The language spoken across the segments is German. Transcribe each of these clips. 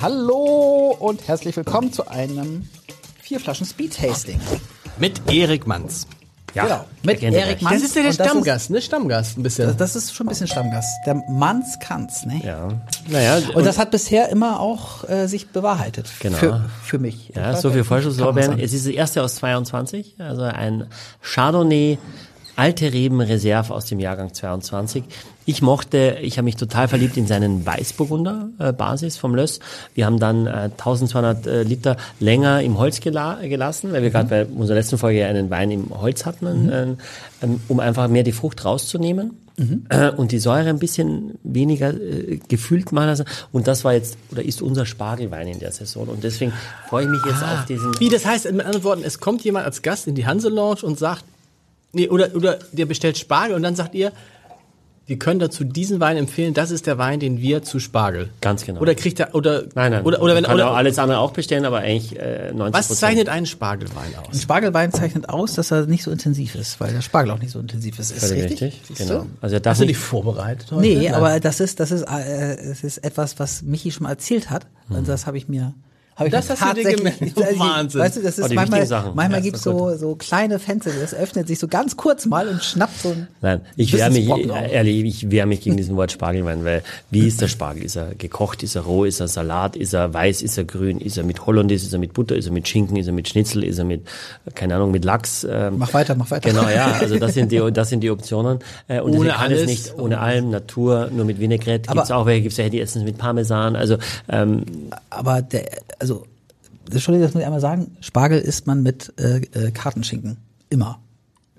Hallo und herzlich willkommen zu einem vier Flaschen Speed Tasting. Mit Erik Manz. Ja, genau. Mit Erik Manz. Das ist ja der Und Stammgast, ne? Stammgast ein bisschen. Das, das ist schon ein bisschen Stammgast. Der Manns kann's, ne? Ja. Naja, Und das hat bisher immer auch äh, sich bewahrheitet. Genau. Für, für mich. ja, so viel Vorschusslorbeeren. Es ist das erste aus 22, also ein Chardonnay Alte Reben Reserve aus dem Jahrgang 22. Ich mochte, ich habe mich total verliebt in seinen Weißburgunder äh, Basis vom Löss. Wir haben dann äh, 1200 äh, Liter länger im Holz gela gelassen, weil wir gerade bei unserer letzten Folge einen Wein im Holz hatten, äh, ähm, um einfach mehr die Frucht rauszunehmen. Äh, und die Säure ein bisschen weniger äh, gefühlt machen lassen. Und das war jetzt, oder ist unser Spargelwein in der Saison. Und deswegen freue ich mich jetzt auf diesen. Wie das heißt, mit anderen Worten, es kommt jemand als Gast in die Hanse Lounge und sagt, nee, oder, oder der bestellt Spargel und dann sagt ihr, wir können dazu diesen Wein empfehlen, das ist der Wein, den wir zu Spargel. Ganz genau. Oder kriegt er, oder, Nein, nein. oder, oder wenn, kann auch oder, alles andere auch bestellen, aber eigentlich äh, 90 was zeichnet einen Spargelwein Ein aus? Spargelwein zeichnet aus, dass er nicht so intensiv ist, weil der Spargel auch nicht so intensiv ist. Ist Völlig richtig? richtig. Genau. Also er darf Hast du dich nicht, vorbereitet heute? Nee, Nein. aber das ist, das ist, äh, es ist etwas, was Michi schon mal erzählt hat. Und das habe ich mir, habe ich Das hast du dir gemerkt? Oh, Wahnsinn. Weißt du, das Oh, ist manchmal, Sachen. manchmal Ja, gibt's ist doch so, so kleine Fenster, das öffnet sich so ganz kurz mal und schnappt so ein, nein, ich wehre mich, äh, ehrlich, ich wehre mich gegen diesen Wort Spargelwein, weil wie ist der Spargel? Ist er gekocht? Ist er roh? Ist er Salat? Ist er weiß? Ist er grün? Ist er mit Hollandaise? Ist er mit Butter? Ist er mit Schinken? Ist er mit Schnitzel? Ist er mit, keine Ahnung, mit Lachs? Ähm, mach weiter, mach weiter. Genau, ja, also das sind die, das sind die Optionen. Äh, und Ohne es alles. nicht ohne allem, Natur, nur mit Vinaigrette. Aber- Gibt's auch welche, gibt's welche, die essen es mit Parmesan. Also ähm, Aber der, also, Entschuldigung, das muss ich einmal sagen, Spargel isst man mit äh, äh, Kartenschinken. Immer.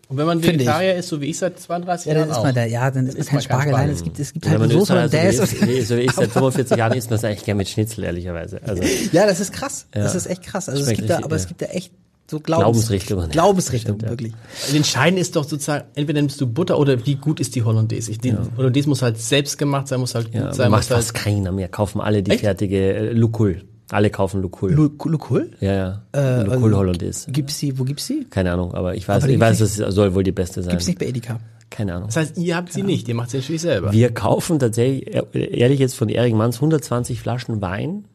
Und wenn man. Vegetarier ist, so wie ich seit 32 Ja, dann Jahren ist auch. man der, ja, dann ist man kein Spargel. Nein, es gibt, es gibt wenn halt man Soße und der so ist. so wie ich seit 45 Jahren isst man es eigentlich gerne mit Schnitzel, ehrlicherweise. Also Ja, das ist krass. Das Ja. ist echt krass. Also es gibt da, aber es ja. gibt da echt so Glaubens Glaubensrichtungen. Glaubensrichtungen, ja. wirklich. Entscheidend ist doch sozusagen, entweder nimmst du Butter oder wie gut ist die Hollandaise. Ich, die Hollandaise muss halt selbst gemacht sein, muss halt gut ja, sein. macht Muss halt, fast keiner mehr. Kaufen alle die Echt? fertige äh, Lukul. Alle kaufen Lukul. Lu- Lukul? ja, ja. Äh, Lukul also- Hollandaise. Gibt's die, wo gibt's die? Keine Ahnung, aber ich weiß, Aber ich weiß, das soll wohl die beste sein. Gibt's nicht bei Edeka. Keine Ahnung. das heißt, ihr habt sie nicht, ihr macht sie natürlich selber. Wir kaufen tatsächlich, äh, ehrlich jetzt von Erik Manns, 120 Flaschen Wein,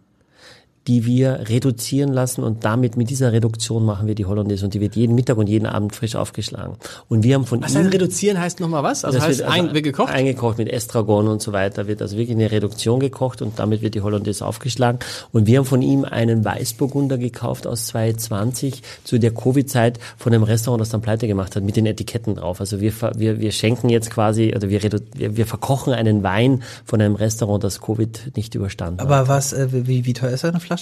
die wir reduzieren lassen und damit mit dieser Reduktion machen wir die Hollandaise und die wird jeden Mittag und jeden Abend frisch aufgeschlagen. Und wir haben von Was ihm heißt reduzieren heißt nochmal was? Also das heißt wird ein, wird gekocht? Eingekocht mit Estragon und so weiter, wird also wirklich eine Reduktion gekocht und damit wird die Hollandaise aufgeschlagen. Und wir haben von ihm einen Weißburgunder gekauft aus 2020 zu der Covid-Zeit von einem Restaurant, das dann pleite gemacht hat, mit den Etiketten drauf. Also wir, wir, wir schenken jetzt quasi, oder wir, redu- wir, wir verkochen einen Wein von einem Restaurant, das Covid nicht überstanden hat. Aber was, äh, wie, wie teuer ist eine Flasche?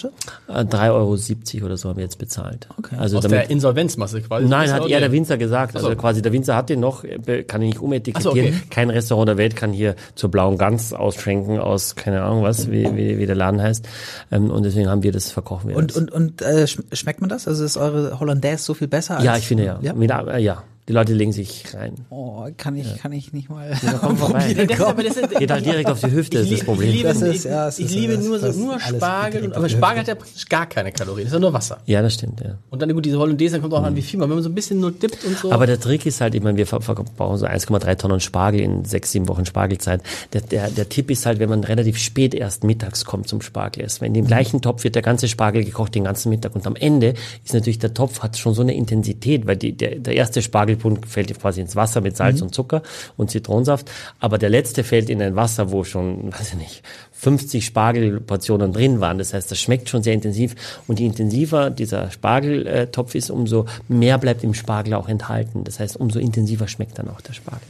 Äh, 3,70 Euro oder so haben wir jetzt bezahlt. Okay. Also Aus damit, der Insolvenzmasse quasi. Nein, hat er auch der Winzer gesagt. Also so. quasi der Winzer hat den noch, äh, kann ihn nicht umetikettieren. So, okay. Kein Restaurant der Welt kann hier zur blauen Gans ausschenken aus, keine Ahnung was, wie, wie, wie der Laden heißt. Ähm, und deswegen haben wir das, verkochen wir Und, das. und, und äh, schm- schmeckt man das? Also ist eure Hollandaise so viel besser? Als, ja, ich finde ja. Ja? Mit, äh, ja. Die Leute legen sich rein. Oh, kann ich, kann ich nicht mal komm vorbei. Das ist aber, das ist, Geht halt direkt auf die Hüfte, ist das Ich Problem. liebe, Das ist- ich, ja, ich ist- liebe nur, so, das nur Spargel, und, aber Spargel hat ja praktisch gar keine Kalorien, das ist ja nur Wasser. Ja, das stimmt, ja. Und dann gut, diese Hollandaise, dann kommt auch an, wie viel man, wenn man so ein bisschen nur dippt und so. Aber der Trick ist halt, ich meine, wir ver- verbrauchen so 1,3 Tonnen Spargel in sechs, sieben Wochen Spargelzeit. Der, der, der Tipp ist halt, wenn man relativ spät erst mittags kommt zum Spargel essen. In dem gleichen Topf wird der ganze Spargel gekocht den ganzen Mittag. Und am Ende ist natürlich der Topf hat schon so eine Intensität, weil die, der, der erste Spargelpunkt fällt quasi ins Wasser mit Salz und Zucker und Zitronensaft. Aber der letzte fällt in ein Wasser, wo schon, weiß ich nicht, 50 Spargelportionen drin waren. Das heißt, das schmeckt schon sehr intensiv. Und je intensiver dieser Spargeltopf ist, umso mehr bleibt im Spargel auch enthalten. Das heißt, umso intensiver schmeckt dann auch der Spargel.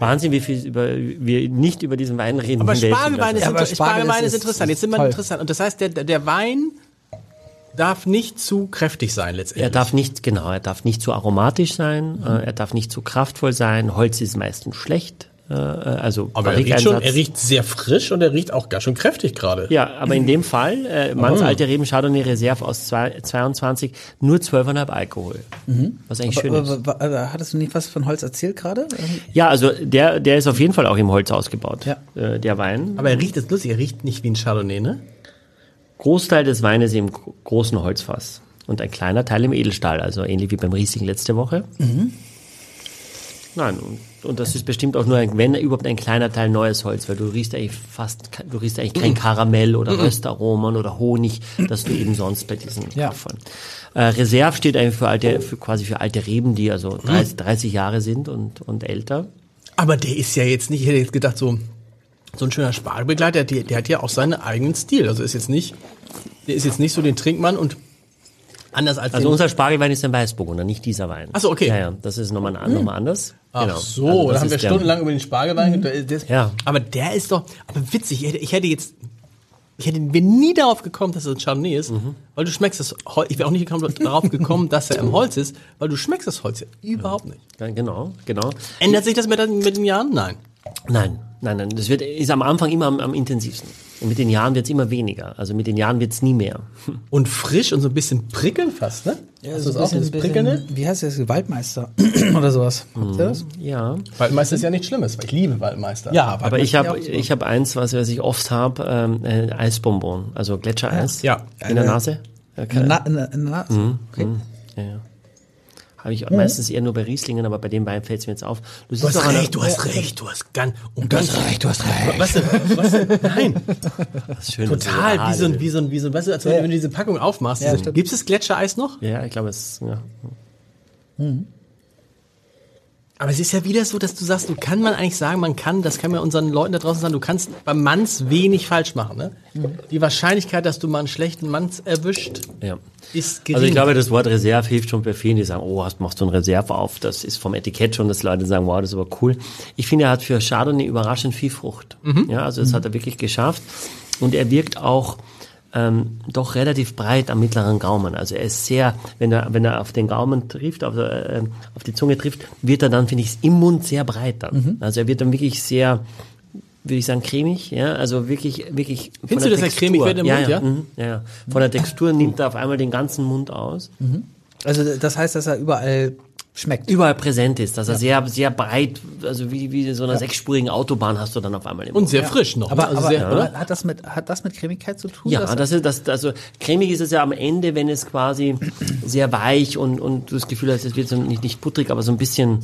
Wahnsinn, wie viel über, wir nicht über diesen Wein reden. aber Spargelwein ist, Ja, aber Spargel Spargelwein ist- ist, interessant. Jetzt sind wir toll. interessant. Und das heißt, der, der Wein darf nicht zu kräftig sein letztendlich. Er darf nicht, genau, er darf nicht zu aromatisch sein, äh, er darf nicht zu kraftvoll sein. Holz ist meistens schlecht. Äh, also aber er riecht, schon, er riecht sehr frisch und er riecht auch ganz schön kräftig gerade. Ja, aber in dem Fall, äh, Manns alte Reben Chardonnay Reserve aus zwei- 22, nur 12,5 Alkohol. Was eigentlich schön ist. Aber, aber, aber hattest du nicht was von Holz erzählt gerade? Ja, also der, der ist auf jeden Fall auch im Holz ausgebaut, Ja. äh, der Wein. Aber er riecht, das ist lustig, er riecht nicht wie ein Chardonnay, ne? Großteil des Weines im gro- großen Holzfass und ein kleiner Teil im Edelstahl, also ähnlich wie beim Riesling letzte Woche. Nein, und und das ist bestimmt auch nur, ein, wenn überhaupt ein kleiner Teil neues Holz, weil du riechst eigentlich fast, du riechst eigentlich kein Karamell oder Röstaromen oder Honig, das du eben sonst bei diesen Ja. Kopfern. Äh, Reserve steht eigentlich für alte, für quasi für alte Reben, die also 30, 30 Jahre sind und, und älter. Aber der ist ja jetzt nicht, ich hätte jetzt gedacht, so, so ein schöner Spargelbegleiter, der, der hat ja auch seinen eigenen Stil. Also ist jetzt nicht, der ist jetzt nicht so den Trinkmann und anders als Also unser Spargelwein ist ein Weißburgunder, nicht dieser Wein. Ach so, okay. Ja, ja, das ist nochmal, an- nochmal anders. Ach Genau. so, Also da das haben wir stundenlang über den Spargelwein. der ist- Ja. Aber der ist doch, aber witzig, ich hätte, ich hätte jetzt, ich hätte bin nie darauf gekommen, dass es ein Chardonnay ist, Mhm. weil du schmeckst das Holz, ich wäre auch nicht gekommen- darauf gekommen, dass er im Holz ist, weil du schmeckst das Holz ja überhaupt nicht. Ja, genau, genau. Ändert sich das mit, mit den Jahren? Nein. Nein, nein, nein. Das wird, ist am Anfang immer am, am intensivsten. Und mit den Jahren wird es immer weniger. Also mit den Jahren wird es nie mehr. Und frisch und so ein bisschen prickeln fast, ne? Hast du das auch, dieses Prickelnde? wie heißt das? Waldmeister oder sowas. Habt ihr das? Ja. Waldmeister ist ja nichts Schlimmes, weil ich liebe Waldmeister. Aber ich habe ja so. ich hab eins, was, was ich oft habe, ähm, äh, Eisbonbon, also Gletschereis. Ja. In der Nase. Ja, In der Na- der- in der Nase. Okay. ja, ja. Habe ich meistens eher nur bei Rieslingen, aber bei dem Wein fällt es mir jetzt auf. Du siehst hast recht, du hast recht, du hast ganz, und Du ganz hast recht, du hast recht. Was denn, was denn? Nein, Das ist schön, total, du- wie so ein, wie so ein, wie so ein, weißt du, als wenn du diese Packung aufmachst. Ja. Gibt es Gletschereis noch? Ja, ich glaube, es, ja. Aber es ist ja wieder so, dass du sagst, du kann man eigentlich sagen, man kann, das kann man unseren Leuten da draußen sagen, du kannst beim Manns wenig falsch machen. Ne? Die Wahrscheinlichkeit, dass du mal einen schlechten Manns erwischt, ja. ist gering. Also ich glaube, das Wort Reserve hilft schon bei vielen, die sagen, oh, hast, machst du ein Reserve auf. Das ist vom Etikett schon, dass Leute sagen, wow, das ist aber cool. Ich finde, er hat für Chardonnay überraschend viel Frucht. Ja, also das hat er wirklich geschafft. Und er wirkt auch ähm, doch relativ breit am mittleren Gaumen. Also er ist sehr, wenn er, wenn er auf den Gaumen trifft, auf, äh, auf die Zunge trifft, wird er dann, finde ich, im Mund sehr breit dann. Also er wird dann wirklich sehr, würde ich sagen, cremig, ja, also wirklich, wirklich. Findest du, dass er cremig wird im ja, Mund, ja? ja? Mhm, ja, ja. Von der Textur nimmt er auf einmal den ganzen Mund aus. Also das heißt, dass er überall schmeckt. Überall präsent ist, dass er sehr, sehr breit, also wie, wie so einer sechsspurigen Autobahn hast du dann auf einmal im und sehr frisch noch. Aber, ne? also aber, sehr, aber oder? hat das mit hat das mit Cremigkeit zu tun? Ja, das ist das, also cremig ist es ja am Ende, wenn es quasi sehr weich und, und du das Gefühl hast, es wird so nicht, nicht butterig, aber so ein bisschen,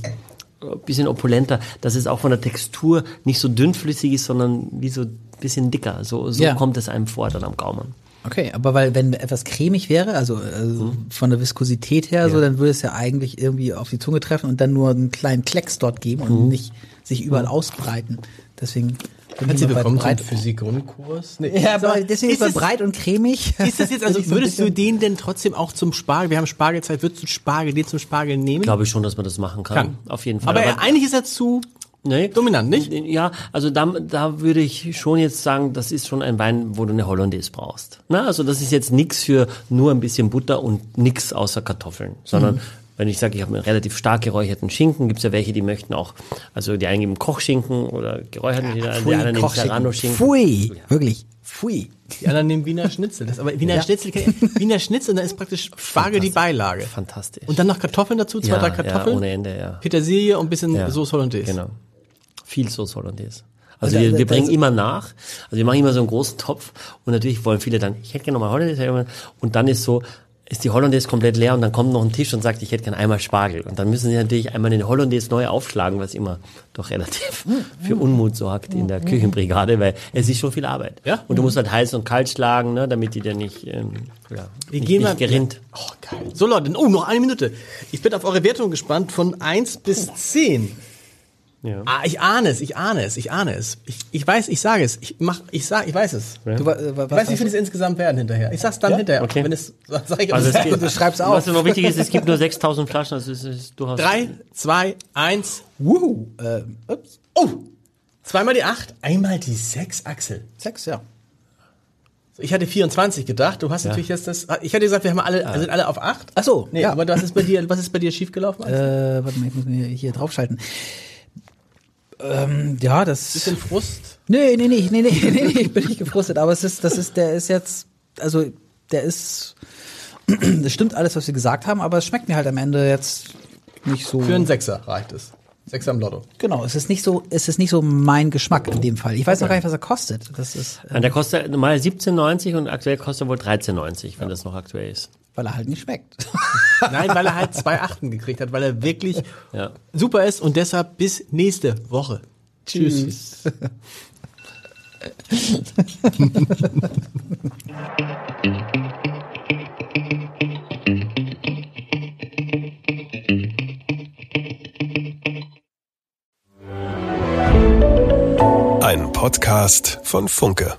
bisschen opulenter, dass es auch von der Textur nicht so dünnflüssig ist, sondern wie so ein bisschen dicker. So, so Ja. kommt es einem vor dann am Gaumen. Okay, aber weil wenn etwas cremig wäre, also, also von der Viskosität her, so, dann würde es ja eigentlich irgendwie auf die Zunge treffen und dann nur einen kleinen Klecks dort geben und nicht sich überall ausbreiten. Deswegen Herzlich bei willkommen zum breit. Physik-Grundkurs. Nee. Ja, aber deswegen ist ist es- breit und cremig. Ist das jetzt, also würdest du den denn trotzdem auch zum Spargel, wir haben Spargelzeit, würdest du Spargel, den zum Spargel nehmen? Glaube ich schon, dass man das machen kann. Kann. Auf jeden Fall. Aber, er, eigentlich ist er zu Nee. dominant, nicht? Ja, also da, da würde ich schon jetzt sagen, das ist schon ein Wein, wo du eine Hollandaise brauchst. Na, also das ist jetzt nix für nur ein bisschen Butter und nix außer Kartoffeln, sondern Mhm. wenn ich sage, ich habe einen relativ stark geräucherten Schinken, gibt's ja welche, die möchten auch, also die einen geben Kochschinken oder geräucherten, die, die anderen nehmen Serrano-Schinken. Pfui, wirklich. Pfui. Die anderen nehmen Wiener Schnitzel. Das, aber Wiener Schnitzel, Wiener Schnitzel, da ist praktisch Spargel die Beilage. Fantastisch. Und dann noch Kartoffeln dazu, zwei, ja, drei Kartoffeln, Ja, ohne Ende, ja. Petersilie und ein bisschen Ja. Sauce Hollandaise. Genau. Viel Sauce Hollandaise. Also Also, wir, wir also- bringen immer nach. Also wir machen immer so einen großen Topf und natürlich wollen viele dann, ich hätte gerne nochmal Hollandaise. Und dann ist so, ist die Hollandaise komplett leer und dann kommt noch ein Tisch und sagt, ich hätte gerne einmal Spargel. Und dann müssen sie natürlich einmal den Hollandaise neu aufschlagen, was immer doch relativ für Unmut sorgt in der Küchenbrigade, weil es ist schon viel Arbeit. Ja. Und du musst halt heiß und kalt schlagen, ne, damit die dir nicht, ähm, ja, Wir nicht, gehen mal, nicht gerinnt. Oh, geil. So Leute, oh, noch eine Minute. Ich bin auf eure Wertung gespannt von 1 bis 10. Ja. Ah, ich ahne es, ich ahne es, ich ahne es. Ich, ich weiß, ich sage es. Ich mach, ich sag, ich weiß es. Du, wa- äh, wa- Ich weiß, wie viel es insgesamt werden hinterher. Ich sag's dann hinterher. Okay. Wenn es, sag ich Also es geht, Du schreibst auf. Was noch wichtig ist, es gibt nur 6000 Flaschen, also es ist durchaus... Drei, zwei, eins. Wuhu. Äh, ups. Oh! Zweimal die acht, einmal die sechs, Axel. Sechs, ja. Ich hatte 24 gedacht. Du hast natürlich jetzt das. Ich hatte gesagt, wir haben alle, sind alle auf acht. Ach so, Nee, ja. aber was ist bei dir, was ist bei dir schiefgelaufen? Äh, warte mal, ich muss mir hier draufschalten. Ähm, ja, das. Bisschen Frust. Nee, nee, nee, nee, nee, nee, nee, ich bin nicht gefrustet, aber es ist, das ist, der ist jetzt, also, der ist, das stimmt alles, was wir gesagt haben, aber es schmeckt mir halt am Ende jetzt nicht so. Für einen Sechser reicht es. Sechser im Lotto. genau, es ist nicht so, es ist nicht so mein Geschmack in dem Fall. Ich weiß noch gar nicht, was er kostet. Das ist, äh, Ja, Der kostet normal 17,90 und aktuell kostet er wohl 13,90, wenn das noch aktuell ist. Weil er halt nicht schmeckt. Nein, weil er halt zwei Achten gekriegt hat, weil er wirklich Ja. super ist und deshalb bis nächste Woche. Tschüss. Ein Podcast von Funke.